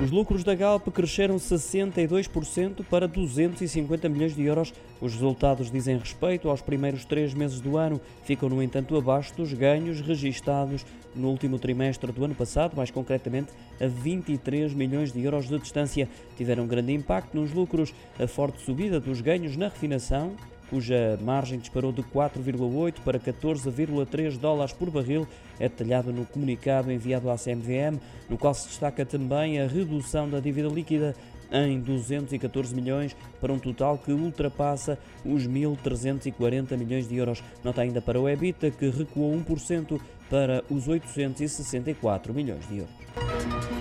Os lucros da Galp cresceram 62% para 250 milhões de euros. Os resultados dizem respeito aos primeiros três meses do ano, ficam, no entanto, abaixo dos ganhos registados no último trimestre do ano passado, mais concretamente a 23 milhões de euros de distância. Tiveram grande impacto nos lucros a forte subida dos ganhos na refinação, cuja margem disparou de 4,8 para 14,3 dólares por barril, é detalhado no comunicado enviado à CMVM, no qual se destaca também a redução da dívida líquida em 214 milhões, para um total que ultrapassa os 1.340 milhões de euros. Nota ainda para o EBITDA, que recuou 1% para os 864 milhões de euros.